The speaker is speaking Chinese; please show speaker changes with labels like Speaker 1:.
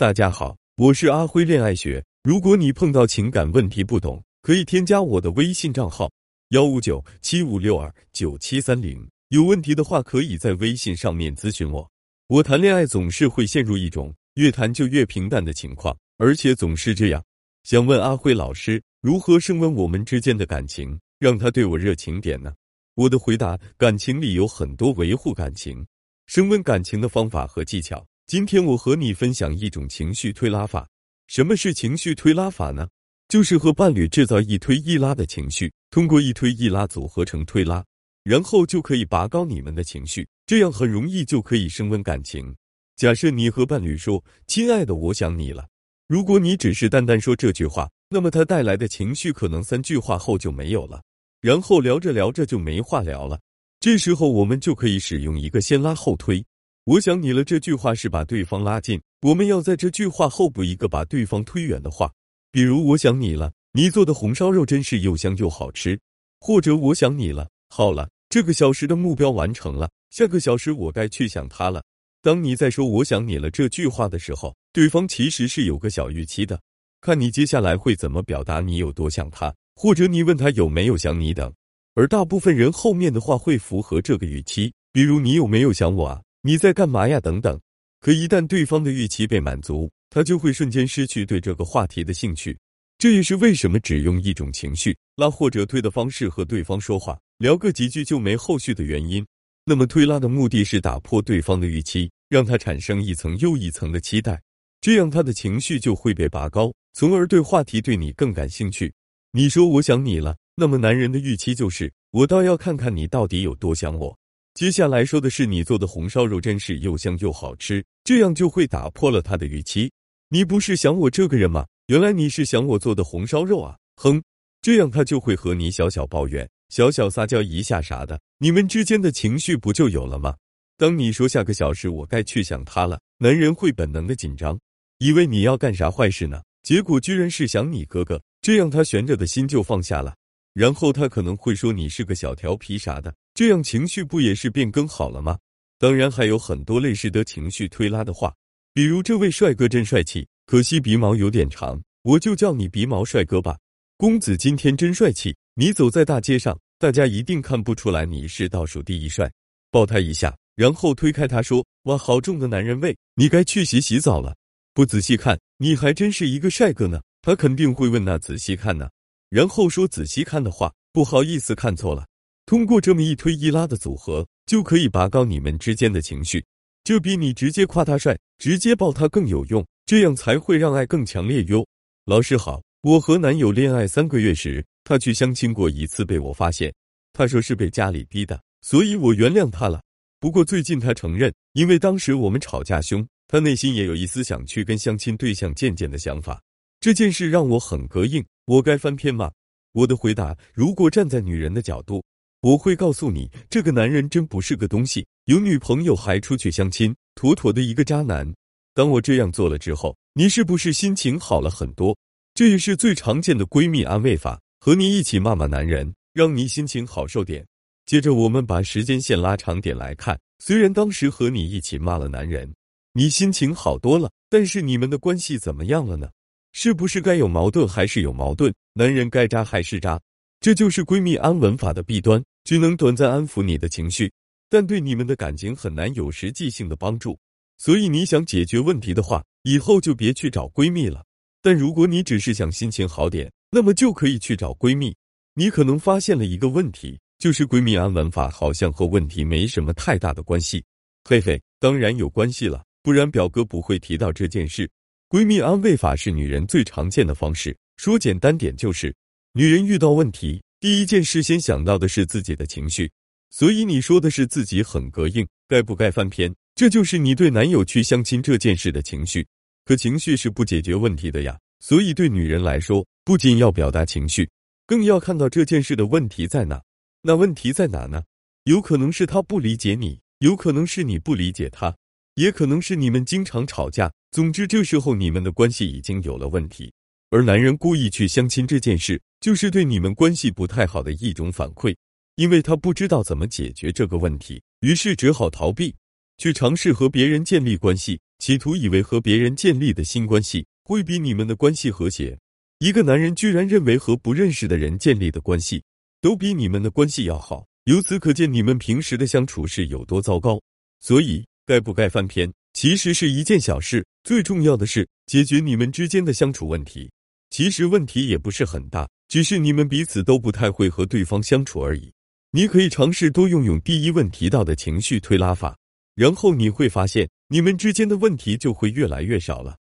Speaker 1: 大家好，我是阿辉恋爱学。如果你碰到情感问题不懂，可以添加我的微信账号幺五九七五六二九七三零。有问题的话，可以在微信上面咨询我。我谈恋爱总是会陷入一种越谈就越平淡的情况，而且总是这样。想问阿辉老师，如何升温我们之间的感情，让他对我热情点呢？我的回答：感情里有很多维护感情、升温感情的方法和技巧。今天我和你分享一种情绪推拉法。什么是情绪推拉法呢？就是和伴侣制造一推一拉的情绪，通过一推一拉组合成推拉，然后就可以拔高你们的情绪，这样很容易就可以升温感情。假设你和伴侣说：“亲爱的，我想你了。”如果你只是单单说这句话，那么它带来的情绪可能三句话后就没有了，然后聊着聊着就没话聊了。这时候我们就可以使用一个先拉后推。我想你了这句话是把对方拉近，我们要在这句话后补一个把对方推远的话，比如我想你了，你做的红烧肉真是又香又好吃，或者我想你了，好了，这个小时的目标完成了，下个小时我该去想他了。当你在说我想你了这句话的时候，对方其实是有个小预期的，看你接下来会怎么表达你有多想他，或者你问他有没有想你等，而大部分人后面的话会符合这个预期，比如你有没有想我啊？你在干嘛呀？等等，可一旦对方的预期被满足，他就会瞬间失去对这个话题的兴趣。这也是为什么只用一种情绪拉或者推的方式和对方说话，聊个几句就没后续的原因。那么推拉的目的是打破对方的预期，让他产生一层又一层的期待，这样他的情绪就会被拔高，从而对话题对你更感兴趣。你说我想你了，那么男人的预期就是我倒要看看你到底有多想我。接下来说的是你做的红烧肉真是又香又好吃，这样就会打破了他的预期。你不是想我这个人吗？原来你是想我做的红烧肉啊！哼，这样他就会和你小小抱怨、小小撒娇一下啥的，你们之间的情绪不就有了吗？当你说下个小时我该去想他了，男人会本能的紧张，以为你要干啥坏事呢？结果居然是想你哥哥，这样他悬着的心就放下了。然后他可能会说你是个小调皮啥的。这样情绪不也是变更好了吗？当然还有很多类似的情绪推拉的话，比如这位帅哥真帅气，可惜鼻毛有点长，我就叫你鼻毛帅哥吧。公子今天真帅气，你走在大街上，大家一定看不出来你是倒数第一帅。抱他一下，然后推开他说：“哇，好重的男人味，你该去洗洗澡了。”不仔细看，你还真是一个帅哥呢。他肯定会问：“那仔细看呢？”然后说仔细看的话，不好意思，看错了。通过这么一推一拉的组合，就可以拔高你们之间的情绪，这比你直接夸他帅、直接抱他更有用，这样才会让爱更强烈哟。老师好，我和男友恋爱三个月时，他去相亲过一次，被我发现，他说是被家里逼的，所以我原谅他了。不过最近他承认，因为当时我们吵架凶，他内心也有一丝想去跟相亲对象见见的想法。这件事让我很膈应，我该翻篇吗？我的回答：如果站在女人的角度。我会告诉你，这个男人真不是个东西，有女朋友还出去相亲，妥妥的一个渣男。当我这样做了之后，你是不是心情好了很多？这也是最常见的闺蜜安慰法，和你一起骂骂男人，让你心情好受点。接着我们把时间线拉长点来看，虽然当时和你一起骂了男人，你心情好多了，但是你们的关系怎么样了呢？是不是该有矛盾还是有矛盾？男人该渣还是渣？这就是闺蜜安稳法的弊端。只能短暂安抚你的情绪，但对你们的感情很难有实际性的帮助。所以你想解决问题的话，以后就别去找闺蜜了。但如果你只是想心情好点，那么就可以去找闺蜜。你可能发现了一个问题，就是闺蜜安稳法好像和问题没什么太大的关系。嘿嘿，当然有关系了，不然表哥不会提到这件事。闺蜜安慰法是女人最常见的方式，说简单点就是，女人遇到问题。第一件事先想到的是自己的情绪，所以你说的是自己很膈应，该不该翻篇？这就是你对男友去相亲这件事的情绪。可情绪是不解决问题的呀，所以对女人来说，不仅要表达情绪，更要看到这件事的问题在哪。那问题在哪呢？有可能是他不理解你，有可能是你不理解他，也可能是你们经常吵架。总之，这时候你们的关系已经有了问题。而男人故意去相亲这件事，就是对你们关系不太好的一种反馈，因为他不知道怎么解决这个问题，于是只好逃避，去尝试和别人建立关系。企图以为和别人建立的新关系会比你们的关系和谐。一个男人居然认为和不认识的人建立的关系都比你们的关系要好，由此可见你们平时的相处是有多糟糕。所以，该不该翻篇，其实是一件小事，最重要的是解决你们之间的相处问题。其实问题也不是很大，只是你们彼此都不太会和对方相处而已。你可以尝试多用用第一问提到的情绪推拉法，然后你会发现你们之间的问题就会越来越少了。